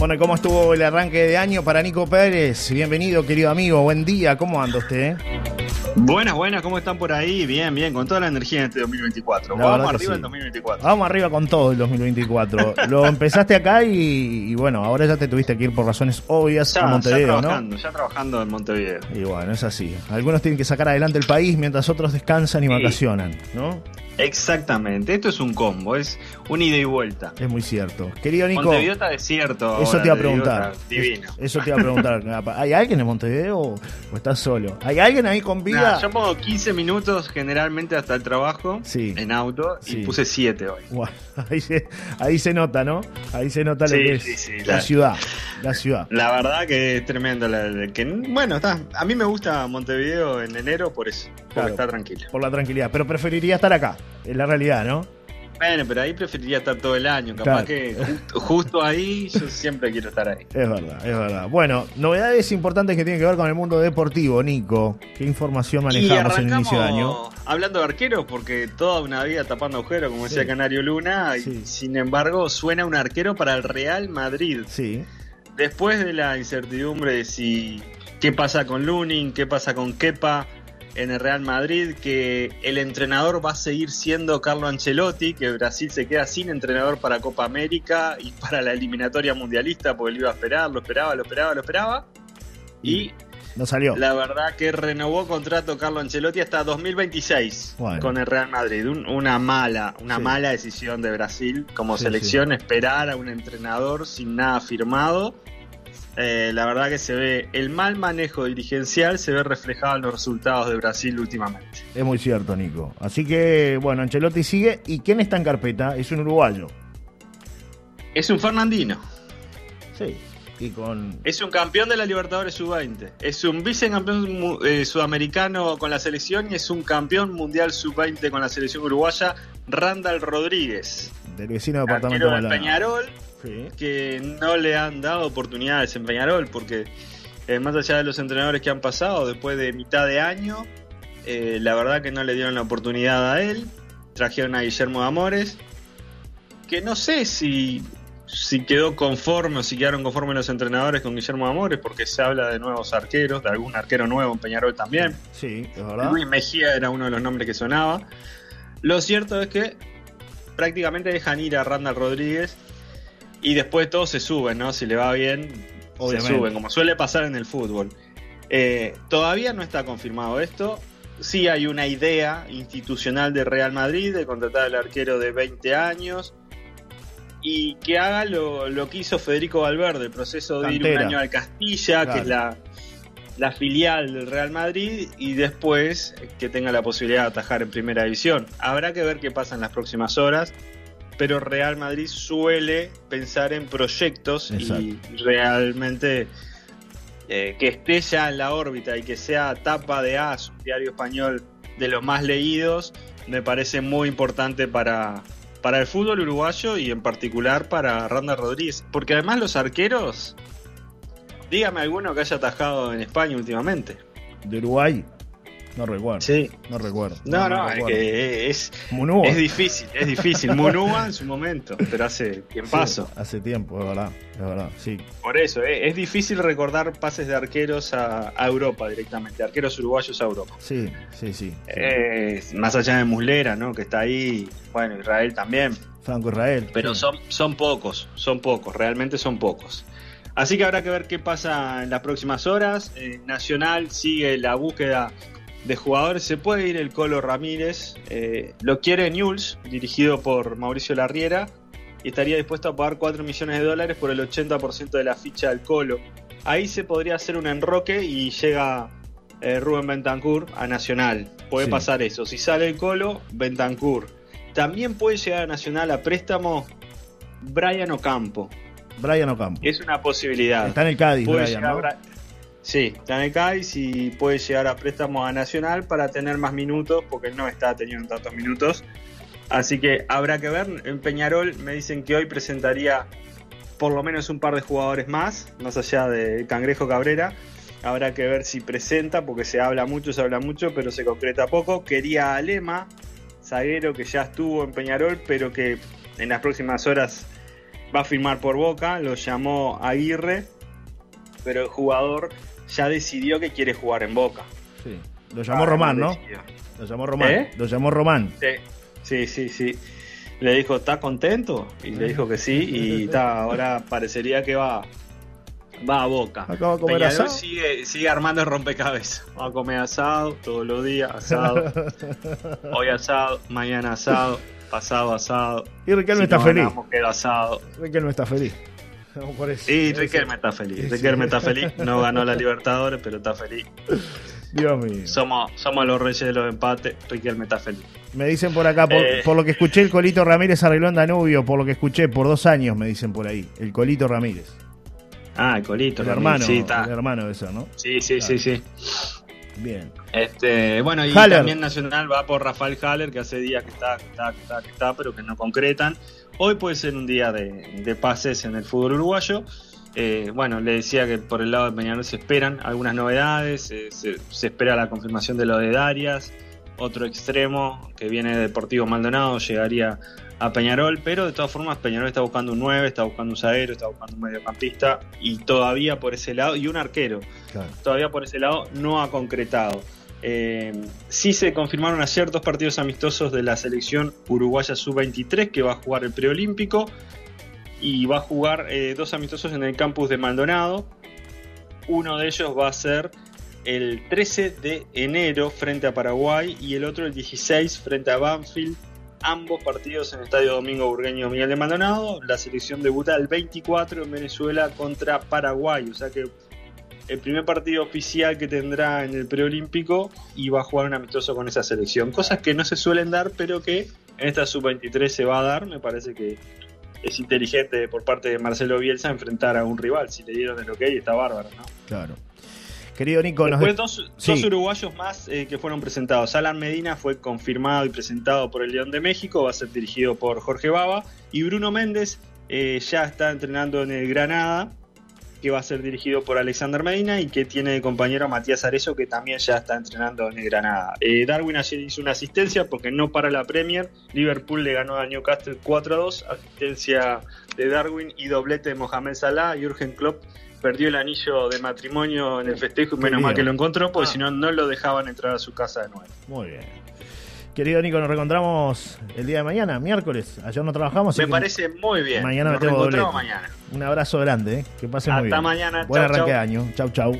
Bueno, ¿y cómo estuvo el arranque de año para Nico Pérez? Bienvenido, querido amigo. Buen día. ¿Cómo anda usted? Buenas, buenas, ¿cómo están por ahí? Bien, bien, con toda la energía en este 2024. La Vamos arriba sí. en 2024. Vamos arriba con todo el 2024. Lo empezaste acá y, y bueno, ahora ya te tuviste que ir por razones obvias ya, a ya Montevideo, ¿no? trabajando, ya trabajando en Montevideo. Y bueno, es así. Algunos tienen que sacar adelante el país mientras otros descansan y Sí. vacacionan, ¿no? Exactamente, esto es un combo, es un ida y vuelta. Es muy cierto. Querido Nico, Montevideo está desierto. eso ahora, te iba a preguntar. Divino. Es- Eso te iba a preguntar. ¿Hay alguien en Montevideo o o estás solo? ¿Hay alguien ahí con vida? Yo pongo 15 minutos generalmente hasta el trabajo Sí. en auto Sí. y puse 7 hoy. Ahí, se, ahí se nota, ¿no? Ahí se nota lo Sí, que es sí, sí, la la- ciudad. La ciudad. La verdad que es tremendo. la- la- que, bueno, está, a mí me gusta Montevideo en enero por eso, porque Claro. está tranquilo. Por la tranquilidad. Pero preferiría estar acá. Es la realidad, ¿no? Bueno, pero ahí preferiría estar todo el año. Capaz Claro. que justo, ahí yo siempre quiero estar ahí. Es verdad, es verdad. Bueno, novedades importantes que tienen que ver con el mundo deportivo, Nico. ¿Qué información manejamos en el inicio de año? hablando de arqueros, porque toda una vida tapando agujeros, como decía Sí. Canario Luna, y sin embargo suena un arquero para el Real Madrid. Sí, Después de la incertidumbre de si qué pasa con Lunin, qué pasa con Kepa en el Real Madrid, que el entrenador va a seguir siendo Carlo Ancelotti, que Brasil se queda sin entrenador para Copa América y para la eliminatoria mundialista, porque lo iba a esperar, lo esperaba, lo esperaba, lo esperaba. Y no salió. la verdad que renovó contrato Carlo Ancelotti hasta 2026 Bueno. con el Real Madrid. Un- una mala, una Sí. mala decisión de Brasil como Sí, selección, esperar a un entrenador sin nada firmado. Eh, la verdad que se ve el mal manejo dirigencial se ve reflejado en los resultados de Brasil últimamente. Es muy cierto, Nico. Así que, bueno, Ancelotti sigue. ¿Y quién está en carpeta? Es un uruguayo. Es un Fernandino, Sí. Y con. es un campeón de la Libertadores Sub-20, es un vicecampeón eh, sudamericano con la selección y es un campeón mundial Sub-20 con la selección uruguaya, Randall Rodríguez. Del vecino departamento de. Peñarol, Sí. que no le han dado oportunidades en Peñarol, porque eh, más allá de los entrenadores que han pasado, después de mitad de año, eh, la verdad que no le dieron la oportunidad a él. Trajeron a Guillermo de Amores, que no sé si, si quedó conforme o si quedaron conformes los entrenadores con Guillermo de Amores, porque se habla de nuevos arqueros, de algún arquero nuevo en Peñarol también. Sí, es verdad. Luis Mejía era uno de los nombres que sonaba. Lo cierto es que prácticamente dejan ir a Randall Rodríguez y después todos se suben, ¿no? Si le va bien, Obviamente. se suben, como suele pasar en el fútbol. Eh, todavía no está confirmado esto. Sí hay una idea institucional de Real Madrid de contratar al arquero de 20 años y que haga lo, lo que hizo Federico Valverde, el proceso de ir un año al Castilla, que es la, la filial del Real Madrid, y después que tenga la posibilidad de atajar en primera división. Habrá que ver qué pasa en las próximas horas, pero Real Madrid suele pensar en proyectos y realmente eh, que esté ya en la órbita y que sea tapa de AS, un diario español de los más leídos, me parece muy importante para, para el fútbol uruguayo y en particular para Randa Rodríguez. Porque además los arqueros, dígame alguno que haya atajado en España últimamente. De Uruguay. No recuerdo. Sí. No recuerdo. No, no, es recuerdo. que es, Munúa. es difícil, es difícil. Munúa en su momento, pero hace tiempazo. Sí, hace tiempo, es verdad. Es verdad, sí. Por eso, eh, es difícil recordar pases de arqueros a, a Europa directamente, arqueros uruguayos a Europa. Sí, sí, sí. Eh, más allá de Muslera, ¿no? Que está ahí, bueno, Israel también. Franco Israel. Pero sí. son, son pocos, son pocos, realmente son pocos. Así que habrá que ver qué pasa en las próximas horas. Eh, Nacional sigue la búsqueda de jugadores. Se puede ir el Colo Ramírez. eh, lo quiere Newell's, dirigido por Mauricio Larriera. Y estaría dispuesto a pagar 4 millones de dólares por el 80% de la ficha del Colo. Ahí se podría hacer un enroque y llega eh, Rubén Bentancur a Nacional. Puede Sí. pasar eso. Si sale el Colo, Bentancur. También puede llegar a Nacional a préstamo Brian Ocampo. Brian Ocampo. Es una posibilidad. Está en el Cádiz, Puede Brian, ¿no? Sí, está en el Cádiz y puede llegar a préstamo a Nacional para tener más minutos, porque él no está teniendo tantos minutos. Así que habrá que ver. En Peñarol me dicen que hoy presentaría por lo menos un par de jugadores más, más allá de Cangrejo Cabrera. Habrá que ver si presenta, porque se habla mucho, se habla mucho, pero se concreta poco. Quería a Lema, zaguero que ya estuvo en Peñarol, pero que en las próximas horas va a firmar por Boca, lo llamó Aguirre, pero el jugador ya decidió que quiere jugar en Boca. Sí. Lo llamó Román, ¿no? Lo llamó Román. ¿Eh? Lo llamó Román. Sí, sí, sí. Le dijo, ¿está contento? Y le dijo que sí, y está, ahora parecería que va, va a boca. Acaba de comer asado. Sigue, sigue armando el rompecabezas. Va a comer asado todos los días, asado. Hoy asado, mañana asado, pasado asado. Y Riquelme está feliz. asado. Riquelme está feliz. Sí, Riquelme está feliz. Riquelme está feliz. No ganó la Libertadores, pero está feliz. Dios mío. Somos, somos los reyes de los empates. Riquelme está feliz. Me dicen por acá, eh. por, lo que escuché, el Colito Ramírez arregló en Danubio, por lo que escuché, por dos años, me dicen por ahí. El Colito Ramírez. Ah, el Colito. El hermano, sí, está. el hermano de eso, ¿no? Sí, sí, sí, sí. Bien. Este, bueno, y también Nacional va por Rafael Haller, que hace días que está, que está, que está, que está, pero que no concretan. Hoy puede ser un día de, pases en el fútbol uruguayo. Eh, bueno, le decía que por el lado de Peñarol se esperan algunas novedades, eh, se, se, espera la confirmación de lo de Darias, otro extremo que viene de Deportivo Maldonado llegaría a Peñarol, pero de todas formas Peñarol está buscando un 9, está buscando un zaguero, está buscando un mediocampista y todavía por ese lado, y un arquero, todavía por ese lado no ha concretado. Eh, sí se confirmaron ayer dos partidos amistosos de la selección uruguaya sub-23 que va a jugar el preolímpico y va a jugar eh, dos amistosos en el campus de Maldonado. Uno de ellos va a ser el 13 de enero frente a Paraguay y el otro el 16 frente a Banfield. Ambos partidos en el Estadio Domingo Burgueño Miguel de Maldonado. La selección debuta el 24 en Venezuela contra Paraguay. O sea que el primer partido oficial que tendrá en el preolímpico y va a jugar un amistoso con esa selección. Cosas que no se suelen dar, pero que en esta sub-23 se va a dar. Me parece que es inteligente por parte de Marcelo Bielsa enfrentar a un rival. Si le dieron el ok, está bárbaro, ¿no? Claro. Querido Nico, Después dos, dos, uruguayos más eh, que fueron presentados. Alan Medina fue confirmado y presentado por el León de México, va a ser dirigido por Jorge Baba. Y Bruno Méndez eh, ya está entrenando en el Granada, que va a ser dirigido por Alexander Medina y que tiene de compañero a Matías Arezo, que también ya está entrenando en el Granada. Eh, Darwin ayer hizo una asistencia porque no para la Premier. Liverpool le ganó a Newcastle 4 a 2, asistencia de Darwin y doblete de Mohamed Salah. Jürgen Klopp perdió el anillo de matrimonio en el festejo, menos mal que lo encontró, porque ah. si no, no lo dejaban entrar a su casa de nuevo. Muy bien. Querido Nico, nos reencontramos el día de mañana, miércoles. Ayer no trabajamos. Me parece muy bien. Mañana nos me tengo mañana. Un abrazo grande, ¿eh? que pasen muy bien. Hasta mañana. Buen arranque de año. Chau, chau.